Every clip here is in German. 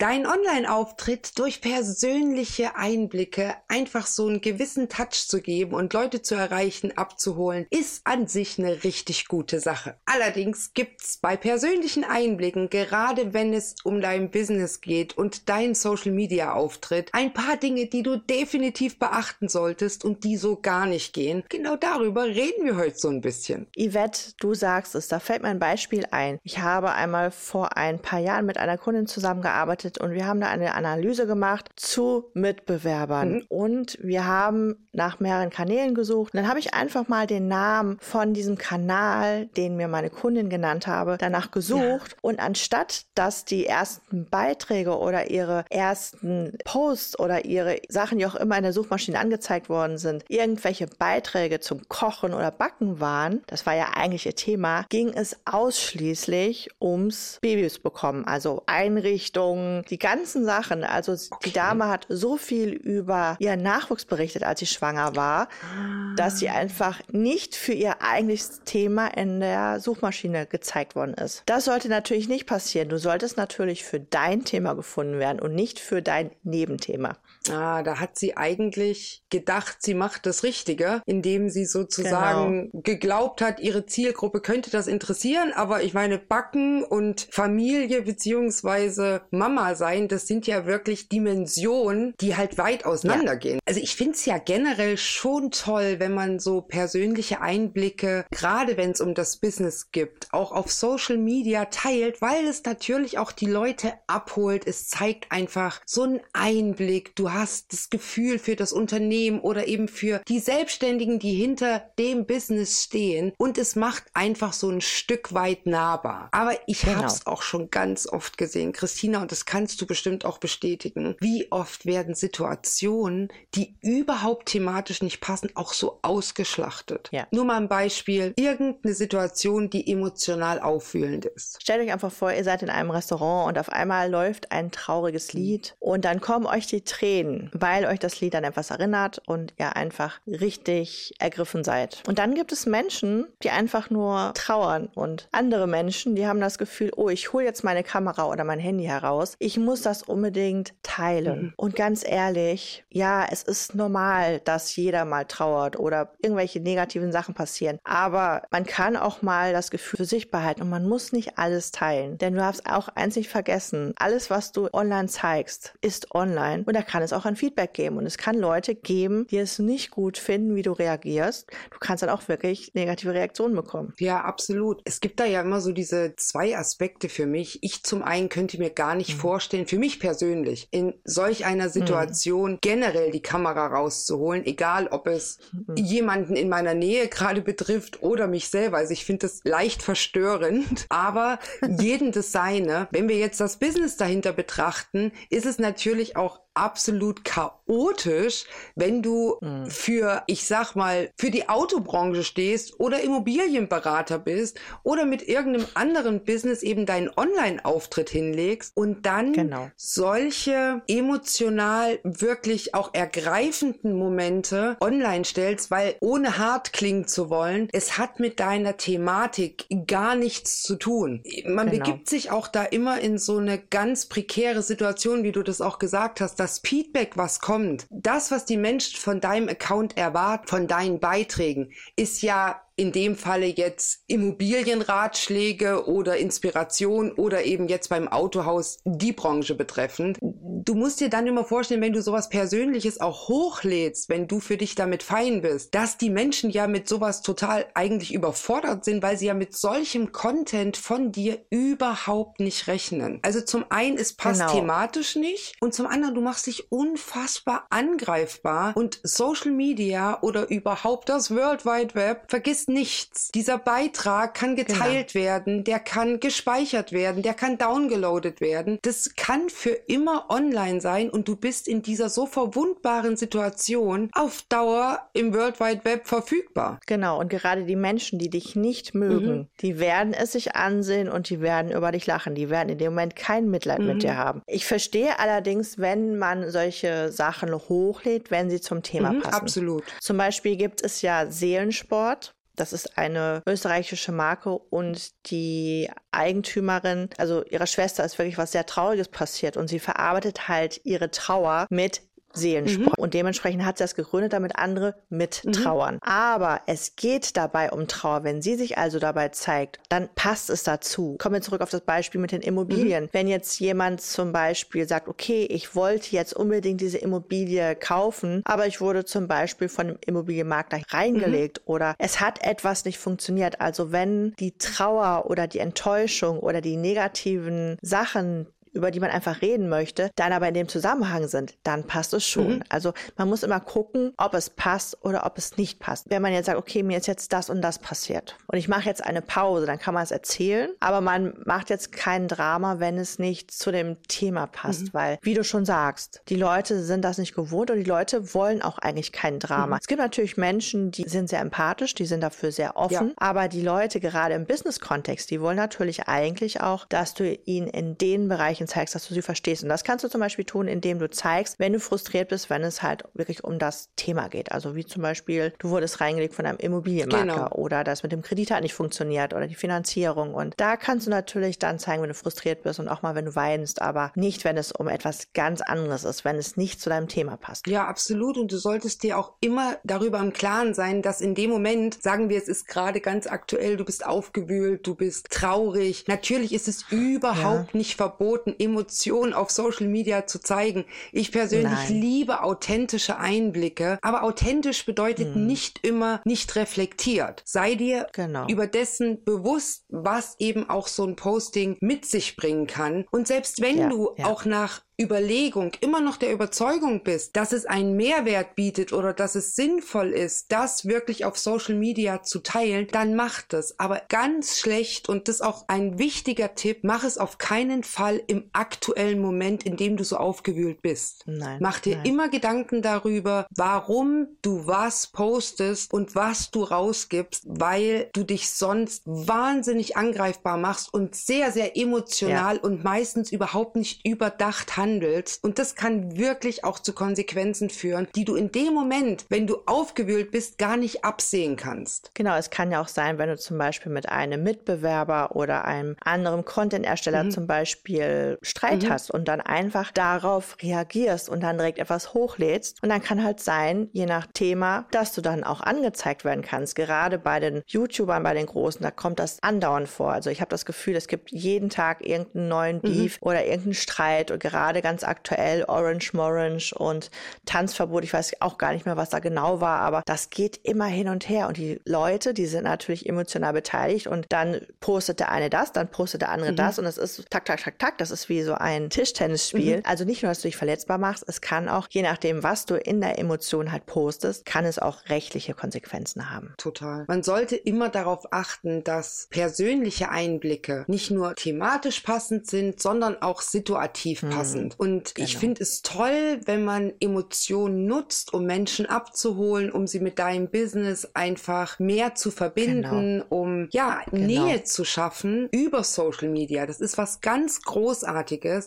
Dein Online-Auftritt durch persönliche Einblicke einfach so einen gewissen Touch zu geben und Leute zu erreichen, abzuholen, ist an sich eine richtig gute Sache. Allerdings gibt's bei persönlichen Einblicken, gerade wenn es um dein Business geht und dein Social-Media-Auftritt, ein paar Dinge, die du definitiv beachten solltest und die so gar nicht gehen. Genau darüber reden wir heute so ein bisschen. Yvette, du sagst es, da fällt mir ein Beispiel ein. Ich habe einmal vor ein paar Jahren mit einer Kundin zusammengearbeitet und wir haben da eine Analyse gemacht zu Mitbewerbern. Mhm. Und wir haben nach mehreren Kanälen gesucht. Und dann habe ich einfach mal den Namen von diesem Kanal, den mir meine Kundin genannt habe, danach gesucht. Ja. Und anstatt, dass die ersten Beiträge oder ihre ersten Posts oder ihre Sachen, die auch immer in der Suchmaschine angezeigt worden sind, irgendwelche Beiträge zum Kochen oder Backen waren, das war ja eigentlich ihr Thema, ging es ausschließlich ums Babys bekommen, also Einrichtungen, die ganzen Sachen. Also okay. die Dame hat so viel über ihren Nachwuchs berichtet, als sie schwanger war, ah. dass sie einfach nicht für ihr eigentliches Thema in der Suchmaschine gezeigt worden ist. Das sollte natürlich nicht passieren. Du solltest natürlich für dein Thema gefunden werden und nicht für dein Nebenthema. Ah, da hat sie eigentlich gedacht, sie macht das Richtige, indem sie sozusagen genau. geglaubt hat, ihre Zielgruppe könnte das interessieren. Aber ich meine, Backen und Familie beziehungsweise Mama sein, das sind ja wirklich Dimensionen, die halt weit auseinandergehen. Ja. Also ich finde es ja generell schon toll, wenn man so persönliche Einblicke, gerade wenn es um das Business gibt, auch auf Social Media teilt, weil es natürlich auch die Leute abholt. Es zeigt einfach so einen Einblick. Du hast das Gefühl für das Unternehmen oder eben für die Selbstständigen, die hinter dem Business stehen. Und es macht einfach so ein Stück weit nahbar. Aber ich genau. habe es auch schon ganz oft gesehen, Christina, und das kannst du bestimmt auch bestätigen. Wie oft werden Situationen, die überhaupt thematisch nicht passen, auch so ausgeschlachtet. Ja. Nur mal ein Beispiel. Irgendeine Situation, die emotional auffühlend ist. Stellt euch einfach vor, ihr seid in einem Restaurant und auf einmal läuft ein trauriges Lied und dann kommen euch die Tränen Tränen, weil euch das Lied an etwas erinnert und ihr einfach richtig ergriffen seid. Und dann gibt es Menschen, die einfach nur trauern und andere Menschen, die haben das Gefühl, oh, ich hole jetzt meine Kamera oder mein Handy heraus. Ich muss das unbedingt teilen. Mhm. Und ganz ehrlich, ja, es ist normal, dass jeder mal trauert oder irgendwelche negativen Sachen passieren. Aber man kann auch mal das Gefühl für sich behalten und man muss nicht alles teilen. Denn du darfst auch eins nicht vergessen. Alles, was du online zeigst, ist online. Und da kann es es auch ein Feedback geben. Und es kann Leute geben, die es nicht gut finden, wie du reagierst. Du kannst dann auch wirklich negative Reaktionen bekommen. Ja, absolut. Es gibt da ja immer so diese zwei Aspekte für mich. Ich zum einen könnte mir gar nicht mhm. vorstellen, für mich persönlich, in solch einer mhm. Situation mhm. generell die Kamera rauszuholen, egal ob es mhm. jemanden in meiner Nähe gerade betrifft oder mich selber. Also ich finde das leicht verstörend, aber jeden das seine. Wenn wir jetzt das Business dahinter betrachten, ist es natürlich auch absolut chaotisch, wenn du mhm. für, ich sag mal, für die Autobranche stehst oder Immobilienberater bist oder mit irgendeinem anderen Business eben deinen Online-Auftritt hinlegst und dann genau. solche emotional wirklich auch ergreifenden Momente online stellst, weil ohne hart klingen zu wollen, es hat mit deiner Thematik gar nichts zu tun. Man genau. begibt sich auch da immer in so eine ganz prekäre Situation, wie du das auch gesagt hast, das Feedback, was kommt, das, was die Menschen von deinem Account erwarten, von deinen Beiträgen, ist ja in dem Falle jetzt Immobilienratschläge oder Inspiration oder eben jetzt beim Autohaus die Branche betreffend. Du musst dir dann immer vorstellen, wenn du sowas Persönliches auch hochlädst, wenn du für dich damit fein bist, dass die Menschen ja mit sowas total eigentlich überfordert sind, weil sie ja mit solchem Content von dir überhaupt nicht rechnen. Also zum einen, es passt genau. thematisch nicht und zum anderen, du machst dich unfassbar angreifbar und Social Media oder überhaupt das World Wide Web vergisst nichts. Dieser Beitrag kann geteilt genau. werden, der kann gespeichert werden, der kann downgeloadet werden. Das kann für immer online sein und du bist in dieser so verwundbaren Situation auf Dauer im World Wide Web verfügbar. Genau, und gerade die Menschen, die dich nicht mögen, mhm. die werden es sich ansehen und die werden über dich lachen. Die werden in dem Moment kein Mitleid mhm. mit dir haben. Ich verstehe allerdings, wenn man solche Sachen hochlädt, wenn sie zum Thema mhm, passen. Absolut. Zum Beispiel gibt es ja Seelensport Das ist eine österreichische Marke und die Eigentümerin, also ihrer Schwester ist wirklich was sehr Trauriges passiert und sie verarbeitet halt ihre Trauer mit Seelensport. Mhm. Und dementsprechend hat sie das gegründet, damit andere mittrauern. Mhm. Aber es geht dabei um Trauer. Wenn sie sich also dabei zeigt, dann passt es dazu. Kommen wir zurück auf das Beispiel mit den Immobilien. Mhm. Wenn jetzt jemand zum Beispiel sagt, okay, ich wollte jetzt unbedingt diese Immobilie kaufen, aber ich wurde zum Beispiel von dem Immobilienmakler reingelegt mhm. oder es hat etwas nicht funktioniert. Also wenn die Trauer oder die Enttäuschung oder die negativen Sachen, über die man einfach reden möchte, dann aber in dem Zusammenhang sind, dann passt es schon. Mhm. Also man muss immer gucken, ob es passt oder ob es nicht passt. Wenn man jetzt sagt, okay, mir ist jetzt das und das passiert und ich mache jetzt eine Pause, dann kann man es erzählen, aber man macht jetzt kein Drama, wenn es nicht zu dem Thema passt, mhm. weil, wie du schon sagst, die Leute sind das nicht gewohnt und die Leute wollen auch eigentlich kein Drama. Mhm. Es gibt natürlich Menschen, die sind sehr empathisch, die sind dafür sehr offen, ja. aber die Leute gerade im Business-Kontext, die wollen natürlich eigentlich auch, dass du ihnen in den Bereichen Anzeichen zeigst, dass du sie verstehst. Und das kannst du zum Beispiel tun, indem du zeigst, wenn du frustriert bist, wenn es halt wirklich um das Thema geht. Also wie zum Beispiel, du wurdest reingelegt von einem Immobilienmakler genau. oder das mit dem Kredit halt nicht funktioniert oder die Finanzierung. Und da kannst du natürlich dann zeigen, wenn du frustriert bist und auch mal, wenn du weinst, aber nicht, wenn es um etwas ganz anderes ist, wenn es nicht zu deinem Thema passt. Ja, absolut. Und du solltest dir auch immer darüber im Klaren sein, dass in dem Moment, sagen wir, es ist gerade ganz aktuell, du bist aufgewühlt, du bist traurig. Natürlich ist es überhaupt ja. nicht verboten, versuchen, Emotionen auf Social Media zu zeigen. Ich persönlich Nein. liebe authentische Einblicke, aber authentisch bedeutet hm. nicht immer nicht reflektiert. Sei dir genau. über dessen bewusst, was eben auch so ein Posting mit sich bringen kann. Und selbst wenn ja, du ja. auch nach Überlegung immer noch der Überzeugung bist, dass es einen Mehrwert bietet oder dass es sinnvoll ist, das wirklich auf Social Media zu teilen, dann mach das. Aber ganz schlecht und das ist auch ein wichtiger Tipp, mach es auf keinen Fall im aktuellen Moment, in dem du so aufgewühlt bist. Nein. Mach dir nein. immer Gedanken darüber, warum du was postest und was du rausgibst, weil du dich sonst wahnsinnig angreifbar machst und sehr, sehr emotional ja. und meistens überhaupt nicht überdacht handelst handelst. Und das kann wirklich auch zu Konsequenzen führen, die du in dem Moment, wenn du aufgewühlt bist, gar nicht absehen kannst. Genau, es kann ja auch sein, wenn du zum Beispiel mit einem Mitbewerber oder einem anderen Content-Ersteller mhm. zum Beispiel Streit mhm. hast und dann einfach darauf reagierst und dann direkt etwas hochlädst. Und dann kann halt sein, je nach Thema, dass du dann auch angezeigt werden kannst. Gerade bei den YouTubern, bei den Großen, da kommt das andauernd vor. Also ich habe das Gefühl, es gibt jeden Tag irgendeinen neuen mhm. Beef mhm. oder irgendeinen Streit und gerade ganz aktuell Orange Morange und Tanzverbot. Ich weiß auch gar nicht mehr, was da genau war, aber das geht immer hin und her. Und die Leute, die sind natürlich emotional beteiligt und dann postet der eine das, dann postet der andere mhm. das und es ist tak, tak, tak, tak. Das ist wie so ein Tischtennisspiel. Mhm. Also nicht nur, dass du dich verletzbar machst, es kann auch, je nachdem, was du in der Emotion halt postest, kann es auch rechtliche Konsequenzen haben. Total. Man sollte immer darauf achten, dass persönliche Einblicke nicht nur thematisch passend sind, sondern auch situativ mhm. passend. Und genau. ich finde es toll, wenn man Emotionen nutzt, um Menschen abzuholen, um sie mit deinem Business einfach mehr zu verbinden, genau. um ja, genau. Nähe zu schaffen über Social Media. Das ist was ganz Großartiges,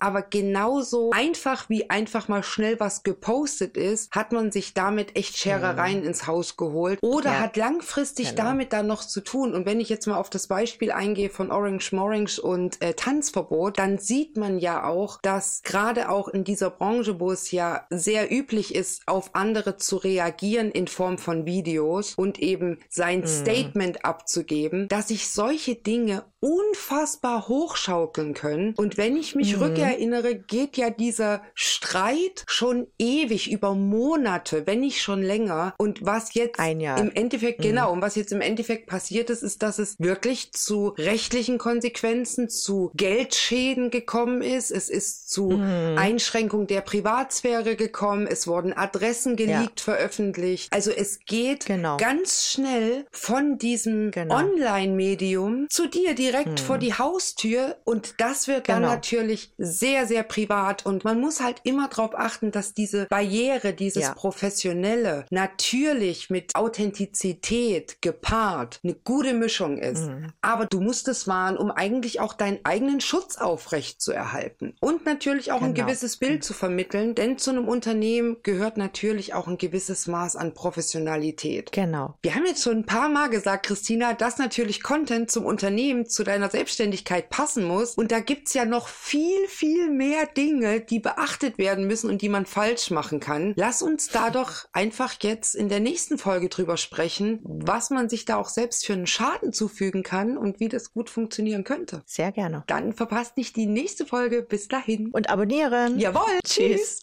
aber genauso einfach wie einfach mal schnell was gepostet ist, hat man sich damit echt Scherereien mhm. ins Haus geholt oder ja. hat langfristig genau. damit dann noch zu tun. Und wenn ich jetzt mal auf das Beispiel eingehe von Orange Morange und äh, Tanzverbot, dann sieht man ja auch, dass gerade gerade auch in dieser Branche, wo es ja sehr üblich ist, auf andere zu reagieren in Form von Videos und eben sein mhm. Statement abzugeben, dass sich solche Dinge unfassbar hochschaukeln können. Und wenn ich mich mhm. rückerinnere, geht ja dieser Streit schon ewig über Monate, wenn nicht schon länger. Und was jetzt im Endeffekt, mhm. genau, und was jetzt im Endeffekt passiert ist, ist, dass es wirklich zu rechtlichen Konsequenzen, zu Geldschäden gekommen ist. Es ist zu mhm. Einschränkung der Privatsphäre gekommen. Es wurden Adressen geleakt, ja. veröffentlicht. Also es geht genau. ganz schnell von diesem genau. Online-Medium zu dir direkt vor die Haustür und das wird genau. dann natürlich natürlich sehr, sehr privat und man muss halt immer darauf achten, dass diese Barriere, dieses ja. Professionelle natürlich mit Authentizität gepaart eine gute Mischung ist. Mhm. Aber du musst es wahren, um eigentlich auch deinen eigenen Schutz aufrecht zu erhalten und natürlich auch genau. ein gewisses Bild zu vermitteln, denn zu einem Unternehmen gehört natürlich auch ein gewisses Maß an Professionalität. Genau. Wir haben jetzt schon ein paar Mal gesagt, Christina, dass natürlich Content zum Unternehmen, zu deiner Selbstständigkeit passen muss. Und da gibt's ja noch viel, viel mehr Dinge, die beachtet werden müssen und die man falsch machen kann. Lass uns da doch einfach jetzt in der nächsten Folge drüber sprechen, was man sich da auch selbst für einen Schaden zufügen kann und wie das gut funktionieren könnte. Sehr gerne. Dann verpasst nicht die nächste Folge. Bis dahin. Und abonnieren. Jawohl. Tschüss.